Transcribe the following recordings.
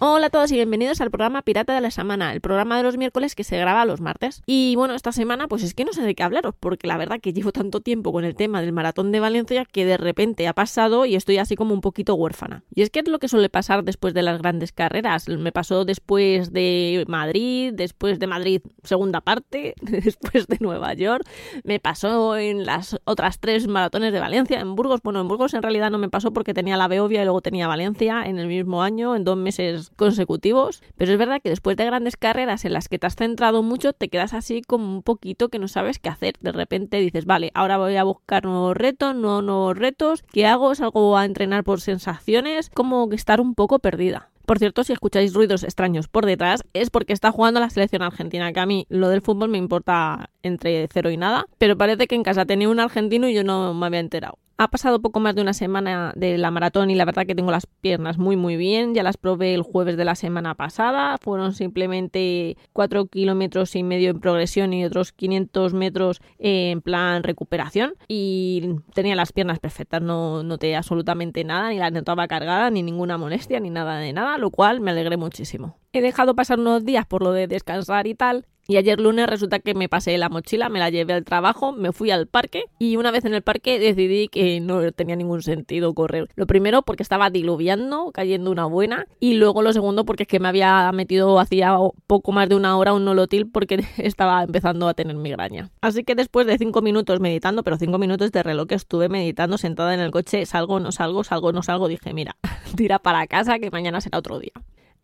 Hola a todos y bienvenidos al programa Pirata de la Semana, el programa de los miércoles que se graba los martes. Y bueno, esta semana pues es que no sé de qué hablaros, porque la verdad que llevo tanto tiempo con el tema del maratón de Valencia que de repente ha pasado y estoy así como un poquito huérfana. Y es que es lo que suele pasar después de las grandes carreras. Me pasó después de Madrid, después de Madrid segunda parte, después de Nueva York, me pasó en las otras tres maratones de Valencia, en Burgos. Bueno, en Burgos en realidad no me pasó porque tenía la Beovia y luego tenía Valencia en el mismo año, en dos meses consecutivos, pero es verdad que después de grandes carreras en las que te has centrado mucho, te quedas así como un poquito que no sabes qué hacer. De repente dices, vale, ahora voy a buscar nuevos retos, nuevos retos, ¿qué hago? ¿Salgo a entrenar por sensaciones? Como que estar un poco perdida. Por cierto, si escucháis ruidos extraños por detrás, es porque está jugando la selección argentina, que a mí lo del fútbol me importa entre cero y nada, pero parece que en casa tenía un argentino y yo no me había enterado. Ha pasado poco más de una semana de la maratón y la verdad que tengo las piernas muy muy bien. Ya las probé el jueves de la semana pasada. Fueron simplemente 4 kilómetros y medio en progresión y otros 500 metros en plan recuperación. Y tenía las piernas perfectas. No noté absolutamente nada, ni la notaba cargada, ni ninguna molestia, ni nada de nada, lo cual me alegré muchísimo. He dejado pasar unos días por lo de descansar y tal, y ayer lunes resulta que me pasé la mochila, me la llevé al trabajo, me fui al parque y una vez en el parque decidí que no tenía ningún sentido correr. Lo primero porque estaba diluviando, cayendo una buena y luego lo segundo porque es que me había metido hacía poco más de una hora un nolotil porque estaba empezando a tener migraña. Así que después de cinco minutos meditando, pero cinco minutos de reloj que estuve meditando sentada en el coche, salgo, no salgo, salgo, no salgo, dije mira, tira para casa que mañana será otro día.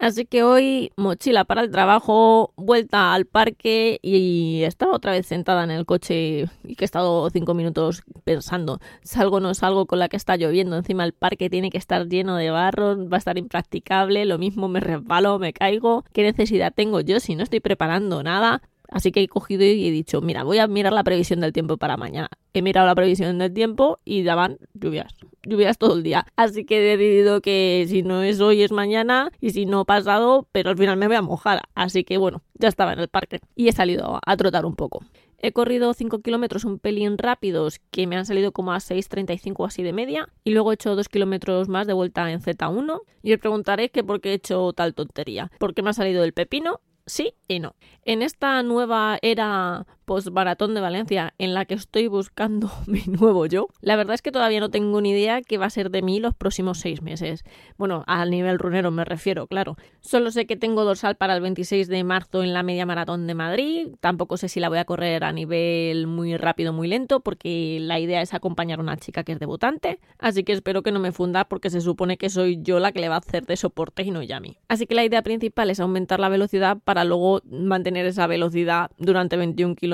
Así que hoy mochila para el trabajo, vuelta al parque y estaba otra vez sentada en el coche y que he estado cinco minutos pensando, salgo o no salgo con la que está lloviendo, encima el parque tiene que estar lleno de barro, va a estar impracticable, lo mismo me resbalo, me caigo, ¿qué necesidad tengo yo si no estoy preparando nada? Así que he cogido y he dicho, mira, voy a mirar la previsión del tiempo para mañana. He mirado la previsión del tiempo y daban lluvias, lluvias todo el día. Así que he decidido que si no es hoy es mañana y si no pasado, pero al final me voy a mojar. Así que bueno, ya estaba en el parque y he salido a trotar un poco. He corrido 5 kilómetros un pelín rápidos que me han salido como a 6.35 así de media y luego he hecho 2 kilómetros más de vuelta en Z1 y os preguntaré que por qué he hecho tal tontería. Porque me ha salido el pepino sí y no. En esta nueva era post-maratón de Valencia en la que estoy buscando mi nuevo yo, la verdad es que todavía no tengo ni idea qué va a ser de mí los próximos seis meses. Bueno, al nivel runero me refiero, claro. Solo sé que tengo dorsal para el 26 de marzo en la media maratón de Madrid. Tampoco sé si la voy a correr a nivel muy rápido, muy lento, porque la idea es acompañar a una chica que es debutante. Así que espero que no me funda porque se supone que soy yo la que le va a hacer de soporte y no ella a mí. Así que la idea principal es aumentar la velocidad para luego mantener esa velocidad durante 21 kilómetros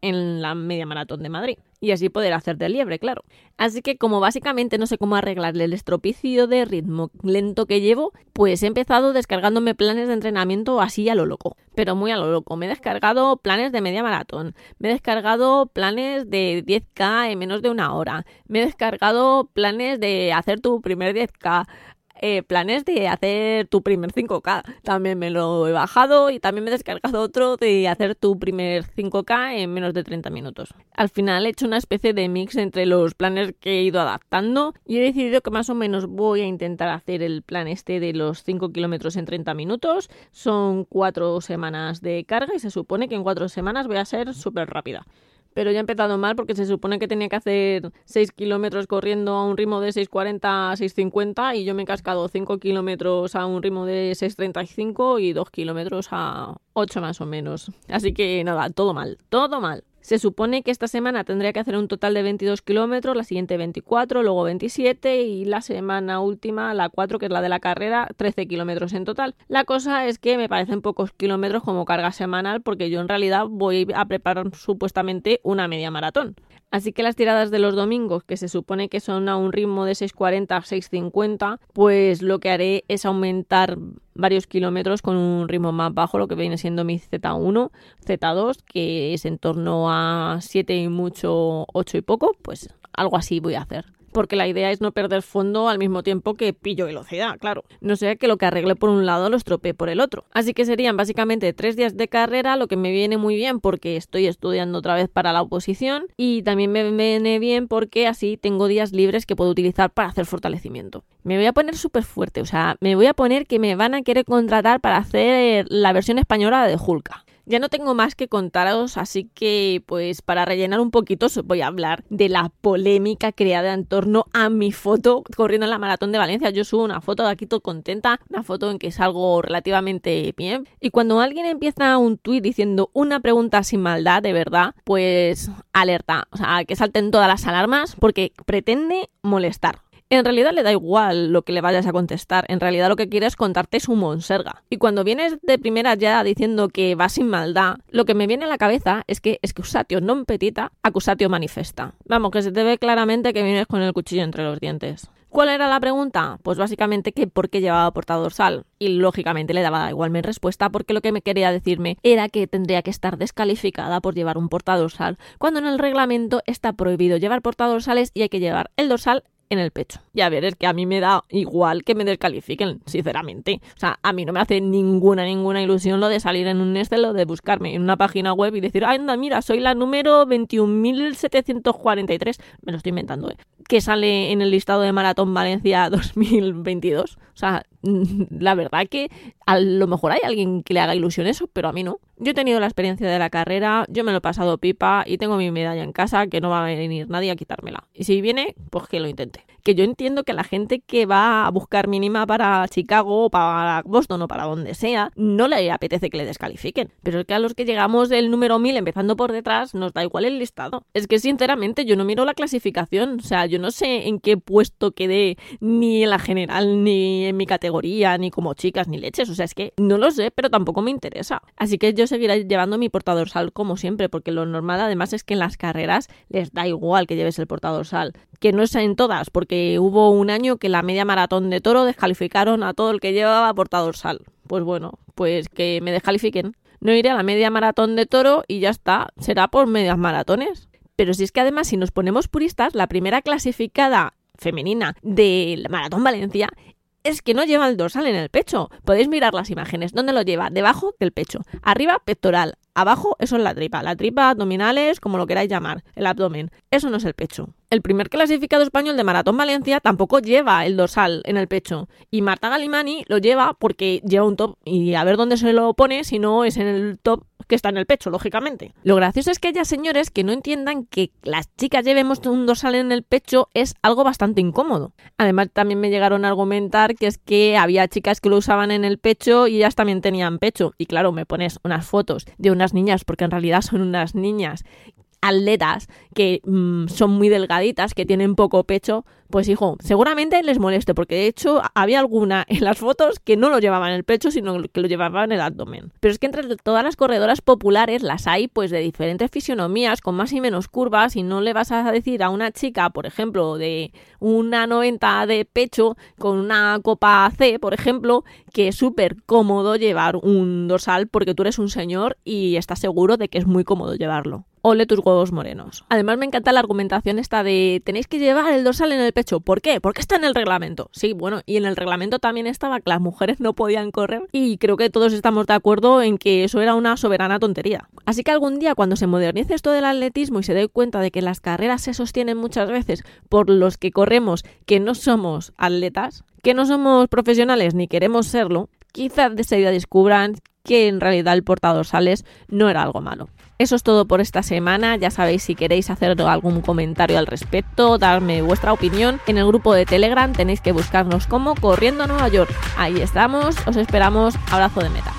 en la media maratón de Madrid. Y así poder hacer de liebre, claro. Así que como básicamente no sé cómo arreglarle el estropicio de ritmo lento que llevo, pues he empezado descargándome planes de entrenamiento así a lo loco. Pero muy a lo loco. Me he descargado planes de media maratón. Me he descargado planes de 10K en menos de una hora. Me he descargado planes de hacer tu primer 10K. Eh, planes de hacer tu primer 5K. También me lo he bajado y también me he descargado otro de hacer tu primer 5K en menos de 30 minutos. Al final he hecho una especie de mix entre los planes que he ido adaptando y he decidido que más o menos voy a intentar hacer el plan este de los 5 kilómetros en 30 minutos. Son 4 semanas de carga y se supone que en 4 semanas voy a ser súper rápida pero ya he empezado mal porque se supone que tenía que hacer 6 kilómetros corriendo a un ritmo de 6.40 a 6.50 y yo me he cascado 5 kilómetros a un ritmo de 6.35 y 2 kilómetros a 8 más o menos. Así que nada, todo mal, todo mal. Se supone que esta semana tendría que hacer un total de 22 kilómetros, la siguiente 24, luego 27 y la semana última, la 4, que es la de la carrera, 13 kilómetros en total. La cosa es que me parecen pocos kilómetros como carga semanal porque yo en realidad voy a preparar supuestamente una media maratón. Así que las tiradas de los domingos, que se supone que son a un ritmo de 6.40 a 6.50, pues lo que haré es aumentar varios kilómetros con un ritmo más bajo, lo que viene siendo mi Z1, Z2, que es en torno a 7 y mucho, 8 y poco, pues algo así voy a hacer. Porque la idea es no perder fondo al mismo tiempo que pillo velocidad, claro. No sea que lo que arregle por un lado lo estropee por el otro. Así que serían básicamente tres días de carrera, lo que me viene muy bien porque estoy estudiando otra vez para la oposición y también me viene bien porque así tengo días libres que puedo utilizar para hacer fortalecimiento. Me voy a poner súper fuerte, o sea, me voy a poner que me van a querer contratar para hacer la versión española de Hulka. Ya no tengo más que contaros, así que pues para rellenar un poquito os voy a hablar de la polémica creada en torno a mi foto corriendo en la maratón de Valencia. Yo subo una foto de aquí todo contenta, una foto en que salgo relativamente bien. Y cuando alguien empieza un tuit diciendo una pregunta sin maldad, de verdad, pues alerta, o sea, que salten todas las alarmas porque pretende molestar. En realidad le da igual lo que le vayas a contestar, en realidad lo que quiere es contarte su monserga. Y cuando vienes de primera ya diciendo que va sin maldad, lo que me viene a la cabeza es que excusatio non petita, acusatio manifesta. Vamos, que se te ve claramente que vienes con el cuchillo entre los dientes. ¿Cuál era la pregunta? Pues básicamente que por qué llevaba portadorsal. Y lógicamente le daba igual mi respuesta porque lo que me quería decirme era que tendría que estar descalificada por llevar un portadorsal, cuando en el reglamento está prohibido llevar portadorsales y hay que llevar el dorsal en el pecho. Y a ver, es que a mí me da igual que me descalifiquen, sinceramente. O sea, a mí no me hace ninguna, ninguna ilusión lo de salir en un Excel o de buscarme en una página web y decir, anda, mira, soy la número 21.743. Me lo estoy inventando, ¿eh? Que sale en el listado de Maratón Valencia 2022. O sea, la verdad que a lo mejor hay alguien que le haga ilusión eso, pero a mí no. Yo he tenido la experiencia de la carrera, yo me lo he pasado pipa y tengo mi medalla en casa que no va a venir nadie a quitármela. Y si viene, pues que lo intente. Que yo entiendo que la gente que va a buscar mínima para Chicago o para Boston o para donde sea, no le apetece que le descalifiquen. Pero es que a los que llegamos del número 1000 empezando por detrás, nos da igual el listado. Es que sinceramente yo no miro la clasificación, o sea, yo no sé en qué puesto quedé ni en la general ni en mi categoría, ni como chicas, ni leches. O sea, es que no lo sé, pero tampoco me interesa. Así que yo seguiré llevando mi portadorsal como siempre, porque lo normal además es que en las carreras les da igual que lleves el portadorsal. Que no es en todas, porque hubo un año que la media maratón de toro descalificaron a todo el que llevaba portadorsal. Pues bueno, pues que me descalifiquen. No iré a la media maratón de toro y ya está, será por medias maratones. Pero si es que además, si nos ponemos puristas, la primera clasificada femenina de Maratón Valencia es que no lleva el dorsal en el pecho. Podéis mirar las imágenes. ¿Dónde lo lleva? Debajo del pecho. Arriba, pectoral. Abajo, eso es la tripa. La tripa, abdominales, como lo queráis llamar. El abdomen. Eso no es el pecho. El primer clasificado español de Maratón Valencia tampoco lleva el dorsal en el pecho. Y Marta Galimani lo lleva porque lleva un top. Y a ver dónde se lo pone si no es en el top que está en el pecho, lógicamente. Lo gracioso es que haya señores que no entiendan que las chicas llevemos un dorsal en el pecho es algo bastante incómodo. Además, también me llegaron a argumentar que es que había chicas que lo usaban en el pecho y ellas también tenían pecho. Y claro, me pones unas fotos de unas niñas, porque en realidad son unas niñas atletas que mm, son muy delgaditas, que tienen poco pecho, pues hijo, seguramente les moleste, porque de hecho había alguna en las fotos que no lo llevaban en el pecho, sino que lo llevaban en el abdomen. Pero es que entre todas las corredoras populares las hay pues de diferentes fisionomías, con más y menos curvas, y no le vas a decir a una chica, por ejemplo, de una 90 de pecho, con una copa C, por ejemplo, que es súper cómodo llevar un dorsal porque tú eres un señor y estás seguro de que es muy cómodo llevarlo ole tus huevos morenos. Además me encanta la argumentación esta de tenéis que llevar el dorsal en el pecho. ¿Por qué? Porque está en el reglamento. Sí, bueno, y en el reglamento también estaba que las mujeres no podían correr y creo que todos estamos de acuerdo en que eso era una soberana tontería. Así que algún día cuando se modernice esto del atletismo y se dé cuenta de que las carreras se sostienen muchas veces por los que corremos que no somos atletas, que no somos profesionales ni queremos serlo, quizás de ese día descubran que en realidad el portadorsales no era algo malo. Eso es todo por esta semana. Ya sabéis si queréis hacer algún comentario al respecto, darme vuestra opinión. En el grupo de Telegram tenéis que buscarnos como Corriendo a Nueva York. Ahí estamos, os esperamos. Abrazo de meta.